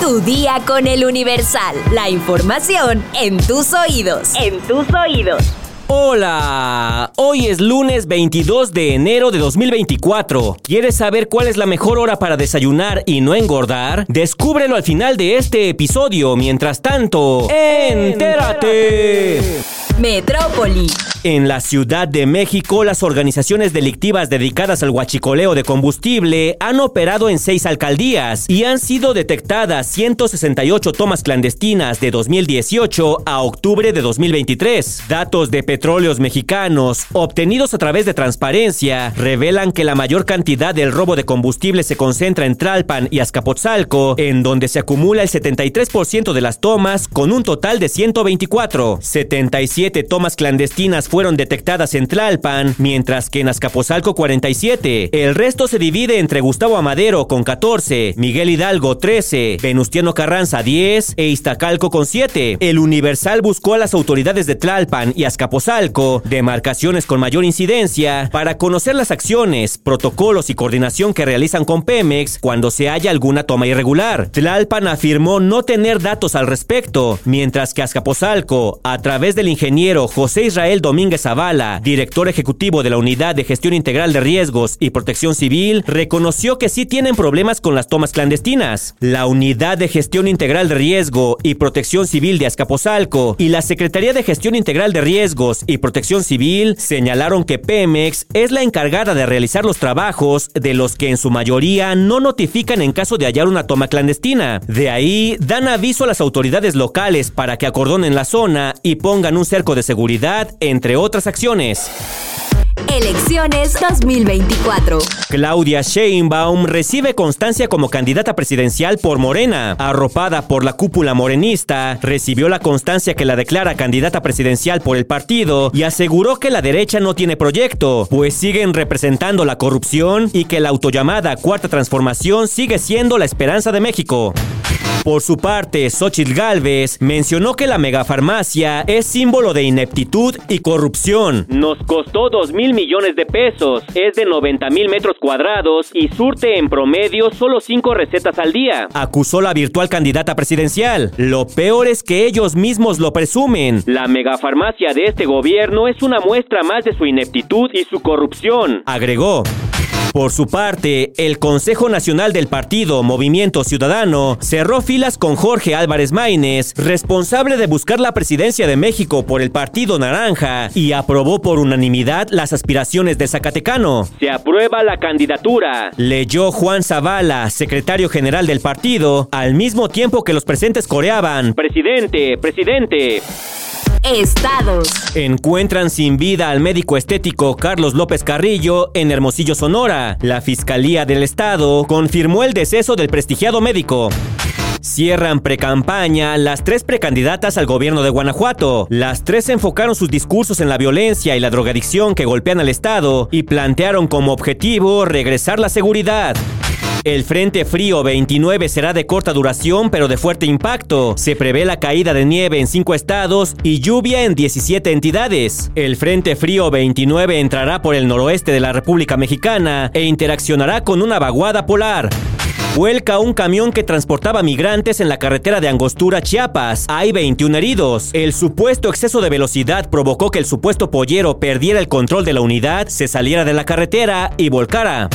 Tu día con el Universal. La información en tus oídos. En tus oídos. Hola, hoy es lunes 22 de enero de 2024. ¿Quieres saber cuál es la mejor hora para desayunar y no engordar? Descúbrelo al final de este episodio. Mientras tanto, entérate. Metrópoli. En la Ciudad de México, las organizaciones delictivas dedicadas al huachicoleo de combustible han operado en seis alcaldías y han sido detectadas 168 tomas clandestinas de 2018 a octubre de 2023. Datos de petróleos mexicanos obtenidos a través de transparencia revelan que la mayor cantidad del robo de combustible se concentra en Tralpan y Azcapotzalco, en donde se acumula el 73% de las tomas con un total de 124. 77 tomas clandestinas fueron detectadas en Tlalpan, mientras que en Azcapotzalco 47. El resto se divide entre Gustavo Amadero con 14, Miguel Hidalgo 13, Venustiano Carranza 10 e Iztacalco con 7. El Universal buscó a las autoridades de Tlalpan y Azcapotzalco, demarcaciones con mayor incidencia, para conocer las acciones, protocolos y coordinación que realizan con Pemex cuando se haya alguna toma irregular. Tlalpan afirmó no tener datos al respecto, mientras que Azcapotzalco, a través del ingeniero José Israel Domínguez Domínguez Zavala, director ejecutivo de la Unidad de Gestión Integral de Riesgos y Protección Civil, reconoció que sí tienen problemas con las tomas clandestinas. La Unidad de Gestión Integral de Riesgo y Protección Civil de Azcapotzalco y la Secretaría de Gestión Integral de Riesgos y Protección Civil señalaron que Pemex es la encargada de realizar los trabajos de los que en su mayoría no notifican en caso de hallar una toma clandestina. De ahí dan aviso a las autoridades locales para que acordonen la zona y pongan un cerco de seguridad otras acciones. Elecciones 2024. Claudia Sheinbaum recibe constancia como candidata presidencial por Morena. Arropada por la cúpula morenista, recibió la constancia que la declara candidata presidencial por el partido y aseguró que la derecha no tiene proyecto, pues siguen representando la corrupción y que la autollamada Cuarta Transformación sigue siendo la esperanza de México. Por su parte, Xochitl Galvez mencionó que la megafarmacia es símbolo de ineptitud y corrupción. Nos costó 2 mil millones de pesos, es de 90 mil metros cuadrados y surte en promedio solo 5 recetas al día. Acusó la virtual candidata presidencial. Lo peor es que ellos mismos lo presumen. La megafarmacia de este gobierno es una muestra más de su ineptitud y su corrupción. Agregó. Por su parte, el Consejo Nacional del Partido Movimiento Ciudadano cerró filas con Jorge Álvarez Maínez, responsable de buscar la presidencia de México por el Partido Naranja, y aprobó por unanimidad las aspiraciones de Zacatecano. Se aprueba la candidatura. Leyó Juan Zavala, secretario general del partido, al mismo tiempo que los presentes coreaban: Presidente, presidente. Estados. Encuentran sin vida al médico estético Carlos López Carrillo en Hermosillo, Sonora. La Fiscalía del Estado confirmó el deceso del prestigiado médico. Cierran precampaña las tres precandidatas al gobierno de Guanajuato. Las tres enfocaron sus discursos en la violencia y la drogadicción que golpean al Estado y plantearon como objetivo regresar la seguridad. El Frente Frío 29 será de corta duración pero de fuerte impacto. Se prevé la caída de nieve en 5 estados y lluvia en 17 entidades. El Frente Frío 29 entrará por el noroeste de la República Mexicana e interaccionará con una vaguada polar. Vuelca un camión que transportaba migrantes en la carretera de Angostura, Chiapas. Hay 21 heridos. El supuesto exceso de velocidad provocó que el supuesto pollero perdiera el control de la unidad, se saliera de la carretera y volcara.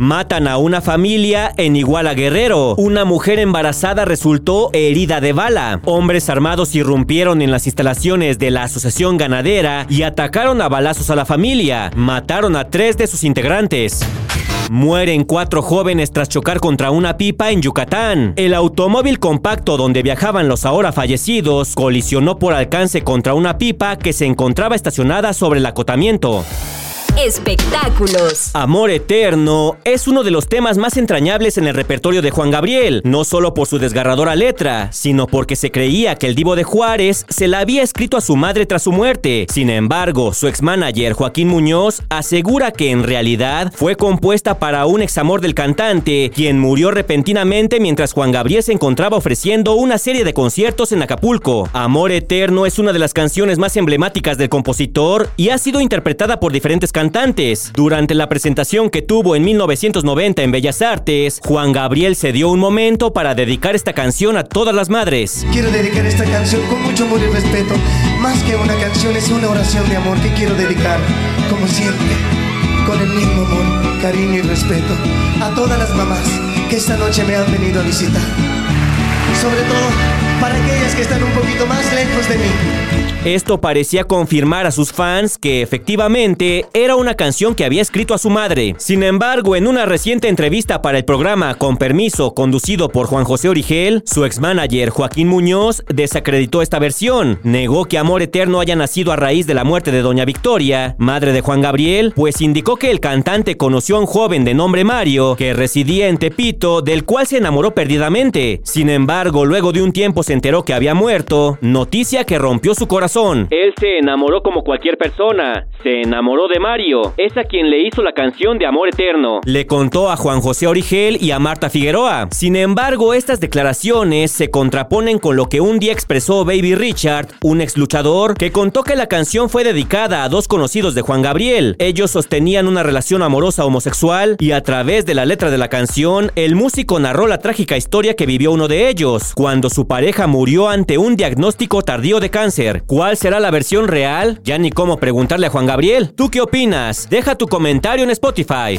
Matan a una familia en Iguala Guerrero. Una mujer embarazada resultó herida de bala. Hombres armados irrumpieron en las instalaciones de la Asociación Ganadera y atacaron a balazos a la familia. Mataron a tres de sus integrantes. Mueren cuatro jóvenes tras chocar contra una pipa en Yucatán. El automóvil compacto donde viajaban los ahora fallecidos colisionó por alcance contra una pipa que se encontraba estacionada sobre el acotamiento. Espectáculos. Amor Eterno es uno de los temas más entrañables en el repertorio de Juan Gabriel, no solo por su desgarradora letra, sino porque se creía que el divo de Juárez se la había escrito a su madre tras su muerte. Sin embargo, su ex-manager Joaquín Muñoz asegura que en realidad fue compuesta para un examor del cantante, quien murió repentinamente mientras Juan Gabriel se encontraba ofreciendo una serie de conciertos en Acapulco. Amor Eterno es una de las canciones más emblemáticas del compositor y ha sido interpretada por diferentes cantantes Durante la presentación que tuvo en 1990 en Bellas Artes, Juan Gabriel se dio un momento para dedicar esta canción a todas las madres. Quiero dedicar esta canción con mucho amor y respeto. Más que una canción, es una oración de amor que quiero dedicar, como siempre, con el mismo amor, cariño y respeto, a todas las mamás que esta noche me han venido a visitar. Sobre todo para aquellas que están un poquito más lejos de mí. Esto parecía confirmar a sus fans que efectivamente era una canción que había escrito a su madre. Sin embargo, en una reciente entrevista para el programa Con Permiso, conducido por Juan José Origel, su ex-manager Joaquín Muñoz desacreditó esta versión. Negó que Amor Eterno haya nacido a raíz de la muerte de Doña Victoria, madre de Juan Gabriel, pues indicó que el cantante conoció a un joven de nombre Mario que residía en Tepito, del cual se enamoró perdidamente. Sin embargo, luego de un tiempo se enteró que había muerto, noticia que rompió su corazón. Él se enamoró como cualquier persona, se enamoró de Mario, es a quien le hizo la canción de Amor Eterno. Le contó a Juan José Origel y a Marta Figueroa. Sin embargo, estas declaraciones se contraponen con lo que un día expresó Baby Richard, un ex luchador, que contó que la canción fue dedicada a dos conocidos de Juan Gabriel. Ellos sostenían una relación amorosa homosexual y a través de la letra de la canción, el músico narró la trágica historia que vivió uno de ellos, cuando su pareja murió ante un diagnóstico tardío de cáncer. ¿Cuál será la versión real? Ya ni cómo preguntarle a Juan Gabriel. ¿Tú qué opinas? Deja tu comentario en Spotify.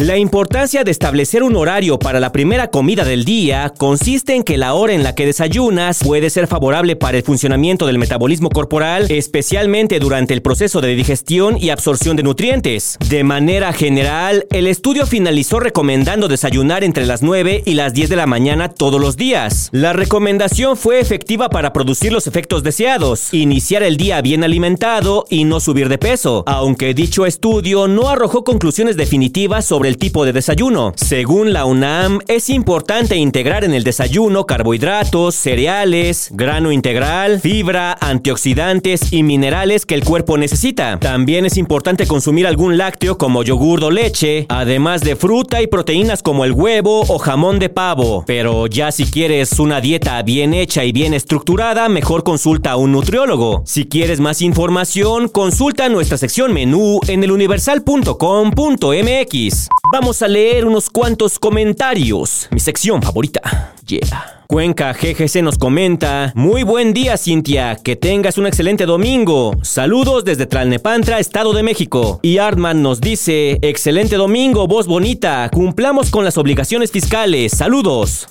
La importancia de establecer un horario para la primera comida del día consiste en que la hora en la que desayunas puede ser favorable para el funcionamiento del metabolismo corporal, especialmente durante el proceso de digestión y absorción de nutrientes. De manera general, el estudio finalizó recomendando desayunar entre las 9 y las 10 de la mañana todos los días. La recomendación fue efectiva para producir los efectos deseados, iniciar el día bien alimentado y no subir de peso, aunque dicho estudio no arrojó conclusiones definitivas sobre el tipo de desayuno. Según la UNAM, es importante integrar en el desayuno carbohidratos, cereales, grano integral, fibra, antioxidantes y minerales que el cuerpo necesita. También es importante consumir algún lácteo como yogur o leche, además de fruta y proteínas como el huevo o jamón de pavo. Pero ya si quieres una dieta bien hecha y bien estructurada, mejor consulta a un nutriólogo. Si quieres más información, consulta nuestra sección menú en eluniversal.com.mx. Vamos a leer unos cuantos comentarios. Mi sección favorita. Yeah. Cuenca GGC nos comenta, muy buen día Cintia, que tengas un excelente domingo. Saludos desde Tlalnepantla, Estado de México. Y Artman nos dice, excelente domingo, voz bonita, cumplamos con las obligaciones fiscales. Saludos.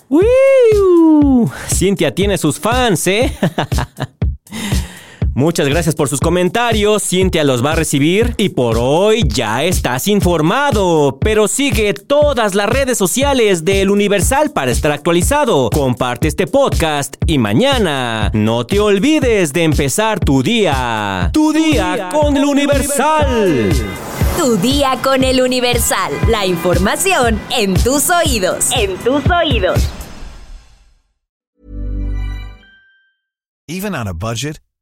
Cintia tiene sus fans, ¿eh? Muchas gracias por sus comentarios, Cintia los va a recibir y por hoy ya estás informado, pero sigue todas las redes sociales del Universal para estar actualizado. Comparte este podcast y mañana no te olvides de empezar tu día. Tu día, con el Universal. Tu día con el Universal. La información en tus oídos. En tus oídos. Even on a budget.